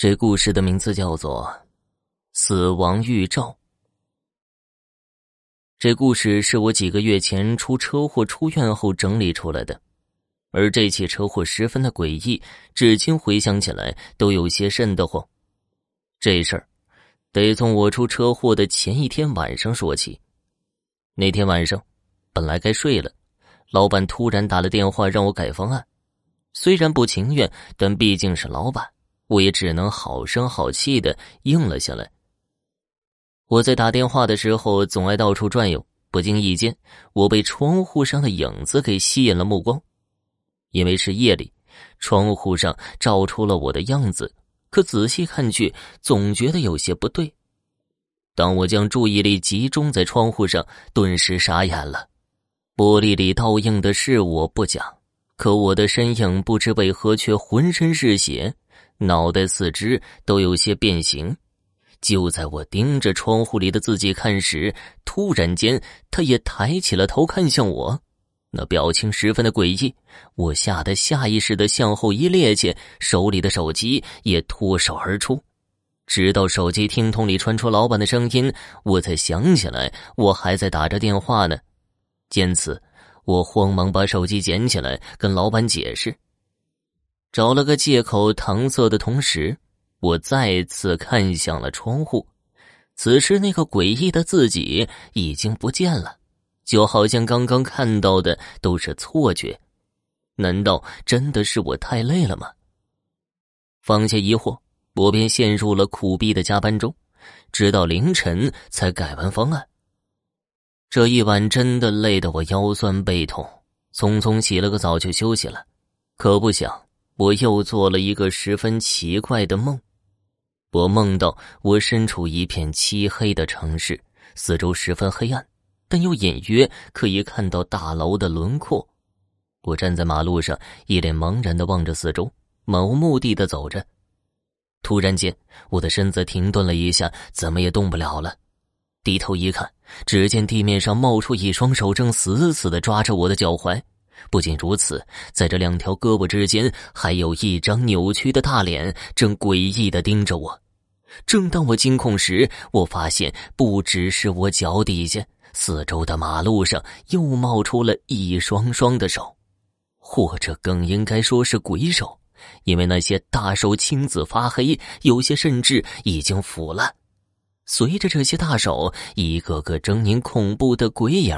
这故事的名字叫做《死亡预兆》。这故事是我几个月前出车祸出院后整理出来的，而这起车祸十分的诡异，至今回想起来都有些瘆得慌。这事儿得从我出车祸的前一天晚上说起。那天晚上，本来该睡了，老板突然打了电话让我改方案，虽然不情愿，但毕竟是老板。我也只能好声好气的应了下来。我在打电话的时候总爱到处转悠，不经意间，我被窗户上的影子给吸引了目光。因为是夜里，窗户上照出了我的样子，可仔细看去，总觉得有些不对。当我将注意力集中在窗户上，顿时傻眼了。玻璃里倒映的是我不假，可我的身影不知为何却浑身是血。脑袋、四肢都有些变形。就在我盯着窗户里的自己看时，突然间，他也抬起了头看向我，那表情十分的诡异。我吓得下意识的向后一趔趄，手里的手机也脱手而出。直到手机听筒里传出老板的声音，我才想起来我还在打着电话呢。见此，我慌忙把手机捡起来，跟老板解释。找了个借口搪塞的同时，我再次看向了窗户。此时，那个诡异的自己已经不见了，就好像刚刚看到的都是错觉。难道真的是我太累了吗？放下疑惑，我便陷入了苦逼的加班中，直到凌晨才改完方案。这一晚真的累得我腰酸背痛，匆匆洗了个澡就休息了。可不想。我又做了一个十分奇怪的梦，我梦到我身处一片漆黑的城市，四周十分黑暗，但又隐约可以看到大楼的轮廓。我站在马路上，一脸茫然的望着四周，漫无目的的走着。突然间，我的身子停顿了一下，怎么也动不了了。低头一看，只见地面上冒出一双手，正死死的抓着我的脚踝。不仅如此，在这两条胳膊之间，还有一张扭曲的大脸，正诡异的盯着我。正当我惊恐时，我发现不只是我脚底下，四周的马路上又冒出了一双双的手，或者更应该说是鬼手，因为那些大手青紫发黑，有些甚至已经腐烂。随着这些大手，一个个狰狞恐怖的鬼影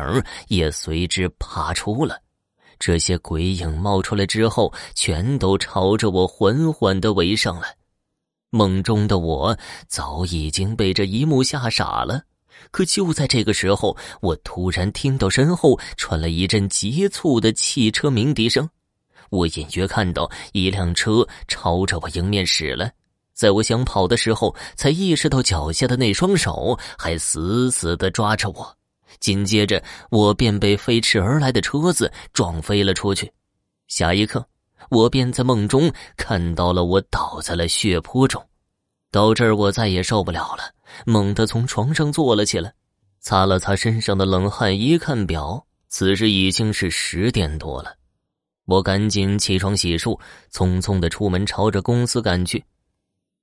也随之爬出了。这些鬼影冒出来之后，全都朝着我缓缓的围上来。梦中的我早已经被这一幕吓傻了。可就在这个时候，我突然听到身后传来一阵急促的汽车鸣笛声。我隐约看到一辆车朝着我迎面驶来。在我想跑的时候，才意识到脚下的那双手还死死的抓着我。紧接着，我便被飞驰而来的车子撞飞了出去。下一刻，我便在梦中看到了我倒在了血泊中。到这儿，我再也受不了了，猛地从床上坐了起来，擦了擦身上的冷汗，一看表，此时已经是十点多了。我赶紧起床洗漱，匆匆的出门朝着公司赶去。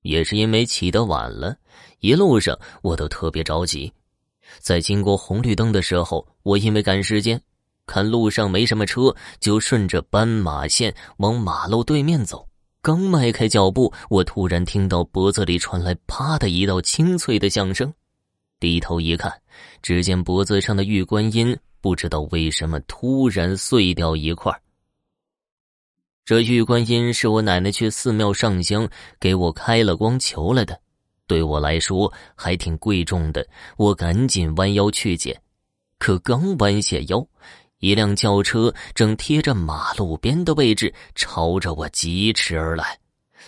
也是因为起得晚了，一路上我都特别着急。在经过红绿灯的时候，我因为赶时间，看路上没什么车，就顺着斑马线往马路对面走。刚迈开脚步，我突然听到脖子里传来“啪”的一道清脆的响声。低头一看，只见脖子上的玉观音不知道为什么突然碎掉一块。这玉观音是我奶奶去寺庙上香给我开了光求来的。对我来说还挺贵重的，我赶紧弯腰去捡，可刚弯下腰，一辆轿车正贴着马路边的位置朝着我疾驰而来。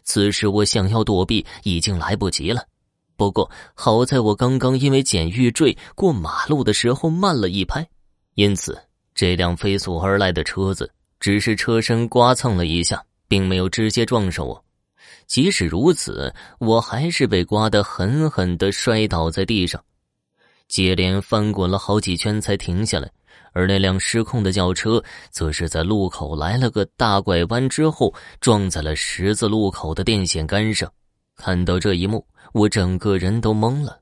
此时我想要躲避已经来不及了，不过好在我刚刚因为捡玉坠过马路的时候慢了一拍，因此这辆飞速而来的车子只是车身刮蹭了一下，并没有直接撞上我。即使如此，我还是被刮得狠狠的摔倒在地上，接连翻滚了好几圈才停下来。而那辆失控的轿车，则是在路口来了个大拐弯之后，撞在了十字路口的电线杆上。看到这一幕，我整个人都懵了。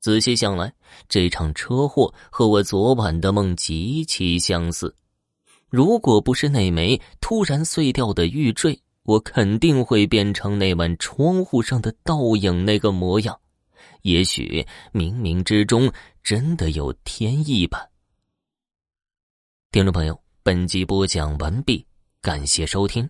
仔细想来，这场车祸和我昨晚的梦极其相似。如果不是那枚突然碎掉的玉坠，我肯定会变成那晚窗户上的倒影那个模样。也许冥冥之中真的有天意吧。听众朋友，本集播讲完毕，感谢收听。